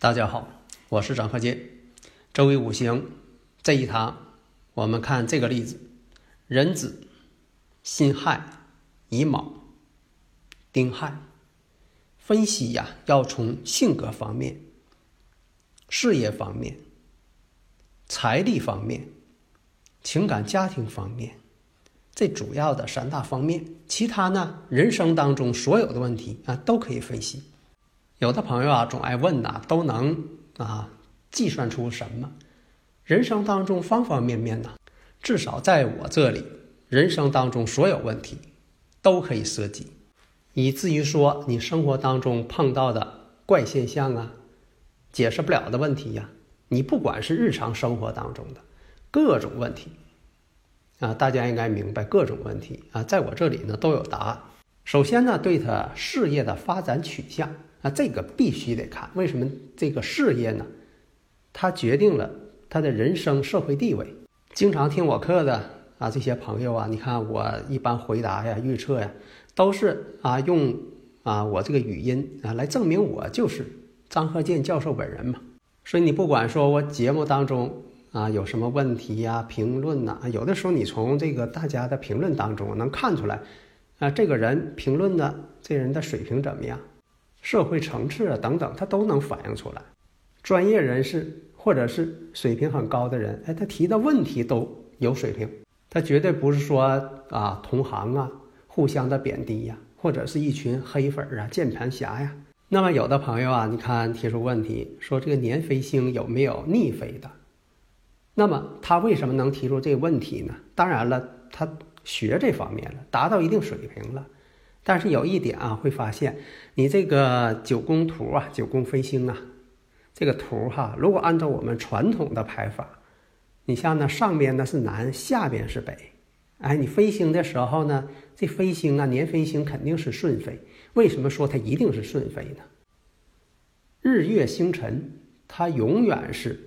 大家好，我是张鹤剑。周易五行这一堂，我们看这个例子：壬子、辛亥、乙卯、丁亥。分析呀，要从性格方面、事业方面、财力方面、情感家庭方面，这主要的三大方面。其他呢，人生当中所有的问题啊，都可以分析。有的朋友啊，总爱问呐，都能啊计算出什么？人生当中方方面面呢，至少在我这里，人生当中所有问题都可以涉及，以至于说你生活当中碰到的怪现象啊，解释不了的问题呀，你不管是日常生活当中的各种问题啊，大家应该明白各种问题啊，在我这里呢都有答案。首先呢，对他事业的发展取向。那这个必须得看，为什么这个事业呢？它决定了他的人生社会地位。经常听我课的啊，这些朋友啊，你看我一般回答呀、预测呀，都是啊用啊我这个语音啊来证明我就是张鹤剑教授本人嘛。所以你不管说我节目当中啊有什么问题呀、评论呐，有的时候你从这个大家的评论当中能看出来啊，这个人评论的这人的水平怎么样？社会层次啊等等，他都能反映出来。专业人士或者是水平很高的人，哎，他提的问题都有水平。他绝对不是说啊同行啊互相的贬低呀，或者是一群黑粉啊键盘侠呀。那么有的朋友啊，你看提出问题说这个年飞星有没有逆飞的？那么他为什么能提出这个问题呢？当然了，他学这方面了，达到一定水平了。但是有一点啊，会发现你这个九宫图啊，九宫飞星啊，这个图哈，如果按照我们传统的排法，你像呢上边呢是南，下边是北，哎，你飞星的时候呢，这飞星啊，年飞星肯定是顺飞。为什么说它一定是顺飞呢？日月星辰它永远是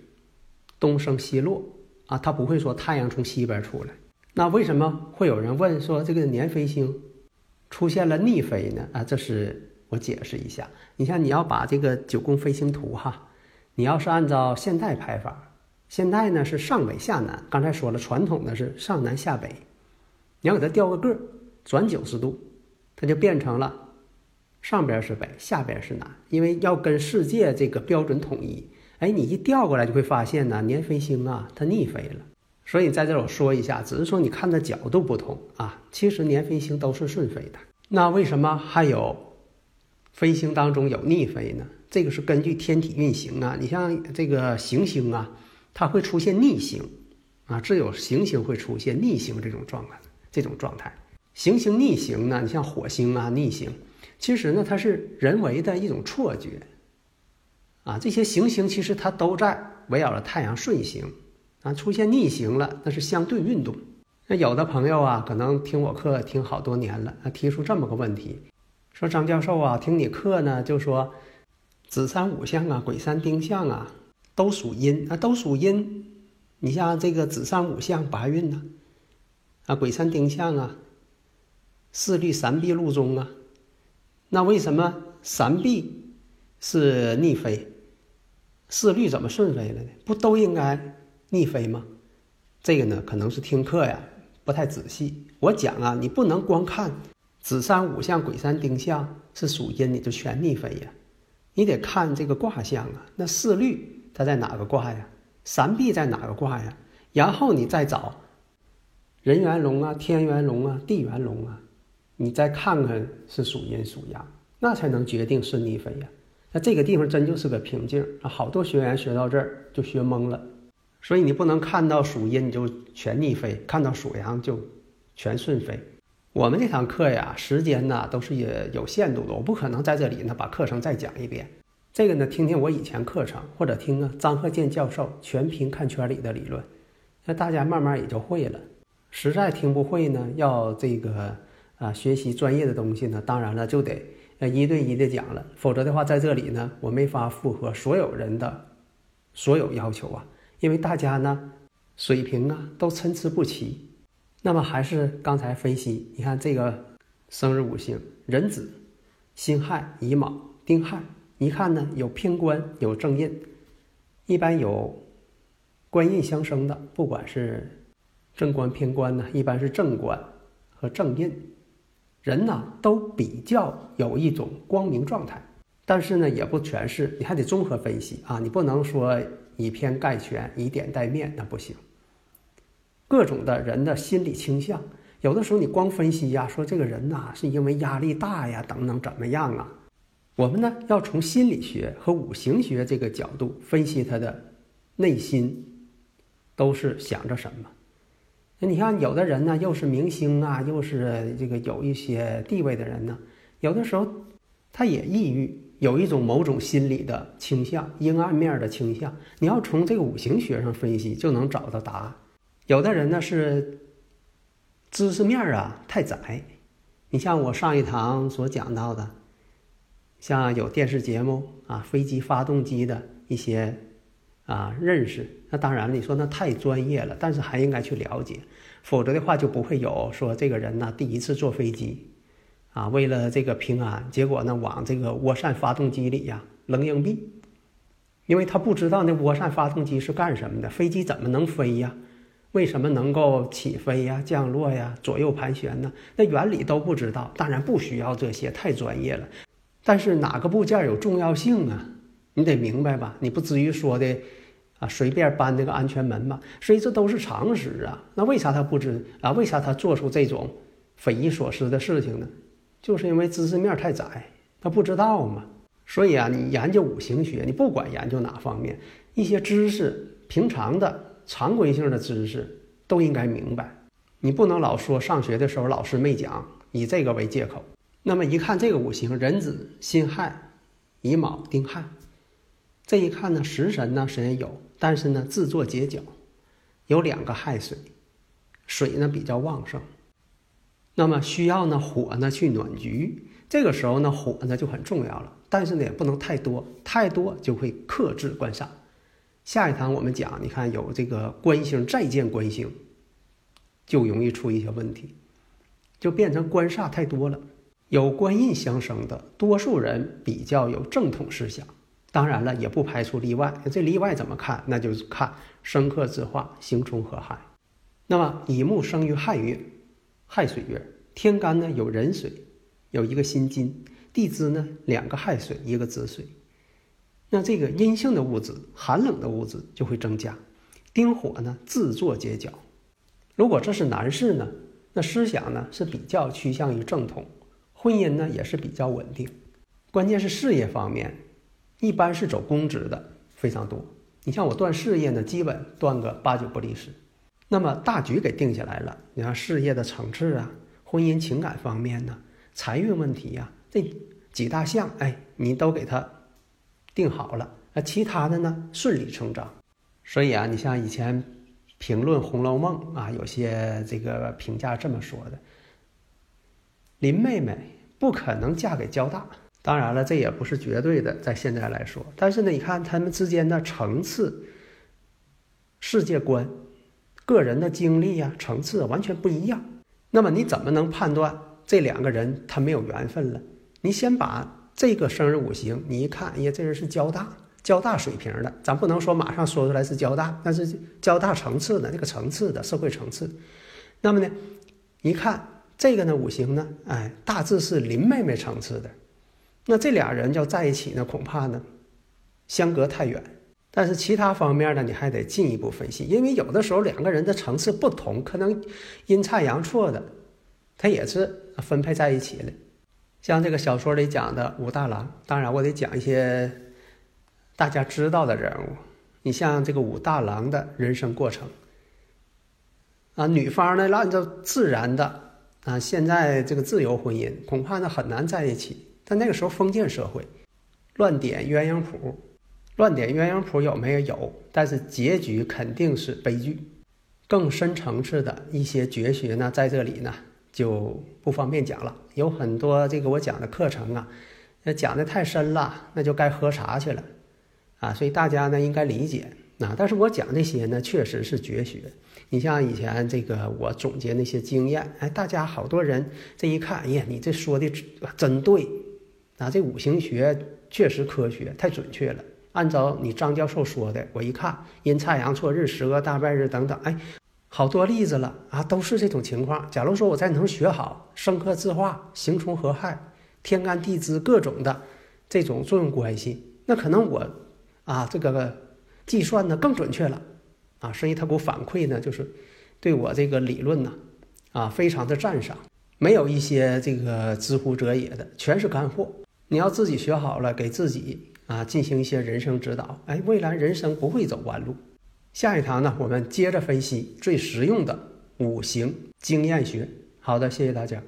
东升西落啊，它不会说太阳从西边出来。那为什么会有人问说这个年飞星？出现了逆飞呢啊，这是我解释一下。你像你要把这个九宫飞星图哈，你要是按照现代排法，现代呢是上北下南。刚才说了，传统的是上南下北，你要给它调个个，转九十度，它就变成了上边是北，下边是南。因为要跟世界这个标准统一，哎，你一调过来就会发现呢，年飞星啊，它逆飞了。所以在这我说一下，只是说你看的角度不同啊。其实年飞星都是顺飞的，那为什么还有飞星当中有逆飞呢？这个是根据天体运行啊。你像这个行星啊，它会出现逆行啊，只有行星会出现逆行这种状态。这种状态，行星逆行呢，你像火星啊逆行，其实呢它是人为的一种错觉啊。这些行星其实它都在围绕着太阳顺行。啊，出现逆行了，那是相对运动。那有的朋友啊，可能听我课听好多年了，啊，提出这么个问题，说张教授啊，听你课呢，就说子山五相啊，鬼山丁相啊，都属阴啊，都属阴。你像这个子山五相八运呢，啊，鬼山丁相啊，四律三弊禄中啊，那为什么三弊是逆飞，四律怎么顺飞了呢？不都应该？逆飞吗？这个呢，可能是听课呀不太仔细。我讲啊，你不能光看子山午相、癸山丁相是属阴，你就全逆飞呀。你得看这个卦象啊。那四律它在哪个卦呀？三弊在哪个卦呀？然后你再找人元龙啊、天元龙啊、地元龙啊，你再看看是属阴属阳，那才能决定是逆飞呀。那这个地方真就是个瓶颈啊！好多学员学到这儿就学懵了。所以你不能看到属阴你就全逆飞，看到属阳就全顺飞。我们这堂课呀，时间呢都是也有限度的，我不可能在这里呢把课程再讲一遍。这个呢，听听我以前课程，或者听啊张鹤健教授全凭看圈里的理论，那大家慢慢也就会了。实在听不会呢，要这个啊学习专业的东西呢，当然了就得呃一对一的讲了，否则的话在这里呢，我没法符合所有人的所有要求啊，因为大家呢水平啊都参差不齐。那么还是刚才分析，你看这个生日五行壬子、辛亥、乙卯、丁亥。一看呢，有偏官，有正印，一般有官印相生的，不管是正官偏官呢，一般是正官和正印，人呢都比较有一种光明状态，但是呢也不全是，你还得综合分析啊，你不能说以偏概全，以点带面，那不行。各种的人的心理倾向，有的时候你光分析呀，说这个人呐是因为压力大呀，等等怎么样啊？我们呢要从心理学和五行学这个角度分析他的内心，都是想着什么？你看，有的人呢又是明星啊，又是这个有一些地位的人呢，有的时候他也抑郁，有一种某种心理的倾向，阴暗面的倾向。你要从这个五行学上分析，就能找到答案。有的人呢是知识面啊太窄，你像我上一堂所讲到的。像有电视节目啊，飞机发动机的一些啊认识，那当然你说那太专业了，但是还应该去了解，否则的话就不会有说这个人呢第一次坐飞机，啊为了这个平安，结果呢往这个涡扇发动机里呀扔硬币，因为他不知道那涡扇发动机是干什么的，飞机怎么能飞呀？为什么能够起飞呀、降落呀、左右盘旋呢？那原理都不知道，当然不需要这些，太专业了。但是哪个部件有重要性啊？你得明白吧？你不至于说的啊，随便搬那个安全门吧？所以这都是常识啊。那为啥他不知啊？为啥他做出这种匪夷所思的事情呢？就是因为知识面太窄，他不知道嘛。所以啊，你研究五行学，你不管研究哪方面，一些知识，平常的常规性的知识都应该明白。你不能老说上学的时候老师没讲，以这个为借口。那么一看这个五行，壬子、辛亥、乙卯、丁亥，这一看呢，食神呢虽然有，但是呢自作结角，有两个亥水，水呢比较旺盛，那么需要呢火呢去暖局，这个时候呢火呢就很重要了，但是呢也不能太多，太多就会克制官煞。下一堂我们讲，你看有这个官星再见官星，就容易出一些问题，就变成官煞太多了。有官印相生的，多数人比较有正统思想，当然了，也不排除例外。这例外怎么看？那就是看生克之化，刑冲合害。那么乙木生于亥月，亥水月，天干呢有壬水，有一个辛金，地支呢两个亥水，一个子水。那这个阴性的物质、寒冷的物质就会增加。丁火呢自作结角。如果这是男士呢，那思想呢是比较趋向于正统。婚姻呢也是比较稳定，关键是事业方面，一般是走公职的非常多。你像我断事业呢，基本断个八九不离十。那么大局给定下来了，你看事业的层次啊，婚姻情感方面呢，财运问题呀，这几大项，哎，你都给他定好了，那其他的呢顺理成章。所以啊，你像以前评论《红楼梦》啊，有些这个评价这么说的。林妹妹不可能嫁给交大，当然了，这也不是绝对的，在现在来说。但是呢，你看他们之间的层次、世界观、个人的经历呀，层次完全不一样。那么你怎么能判断这两个人他没有缘分了？你先把这个生日五行，你一看，哎呀，这人是交大，交大水平的，咱不能说马上说出来是交大，但是交大层次的那个层次的社会层次。那么呢，一看。这个呢，五行呢，哎，大致是林妹妹层次的，那这俩人要在一起呢，恐怕呢，相隔太远。但是其他方面呢，你还得进一步分析，因为有的时候两个人的层次不同，可能阴差阳错的，他也是分配在一起了。像这个小说里讲的武大郎，当然我得讲一些大家知道的人物，你像这个武大郎的人生过程，啊，女方呢按照自然的啊，现在这个自由婚姻恐怕呢很难在一起。但那个时候封建社会，乱点鸳鸯谱，乱点鸳鸯谱有没有？有，但是结局肯定是悲剧。更深层次的一些绝学呢，在这里呢就不方便讲了。有很多这个我讲的课程啊，那讲的太深了，那就该喝茶去了。啊，所以大家呢应该理解啊。但是我讲这些呢，确实是绝学。你像以前这个我总结那些经验，哎，大家好多人这一看，哎呀，你这说的真对啊！这五行学确实科学，太准确了。按照你张教授说的，我一看阴差阳错日、十个大败日等等，哎，好多例子了啊，都是这种情况。假如说我再能学好生克自化、刑冲合害、天干地支各种的这种作用关系，那可能我。啊，这个计算呢更准确了，啊，所以他给我反馈呢，就是对我这个理论呢，啊，非常的赞赏，没有一些这个知乎者也的，全是干货。你要自己学好了，给自己啊进行一些人生指导，哎，未来人生不会走弯路。下一堂呢，我们接着分析最实用的五行经验学。好的，谢谢大家。